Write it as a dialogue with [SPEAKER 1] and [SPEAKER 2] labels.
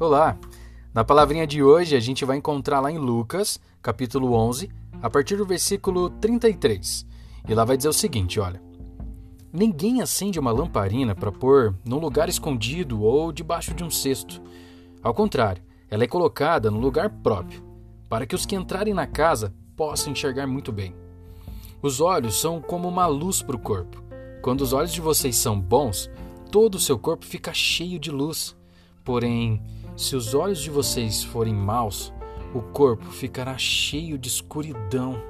[SPEAKER 1] Olá! Na palavrinha de hoje a gente vai encontrar lá em Lucas, capítulo 11, a partir do versículo 33. E lá vai dizer o seguinte: olha. Ninguém acende uma lamparina para pôr num lugar escondido ou debaixo de um cesto. Ao contrário, ela é colocada no lugar próprio, para que os que entrarem na casa possam enxergar muito bem. Os olhos são como uma luz para o corpo. Quando os olhos de vocês são bons, todo o seu corpo fica cheio de luz. Porém, se os olhos de vocês forem maus, o corpo ficará cheio de escuridão.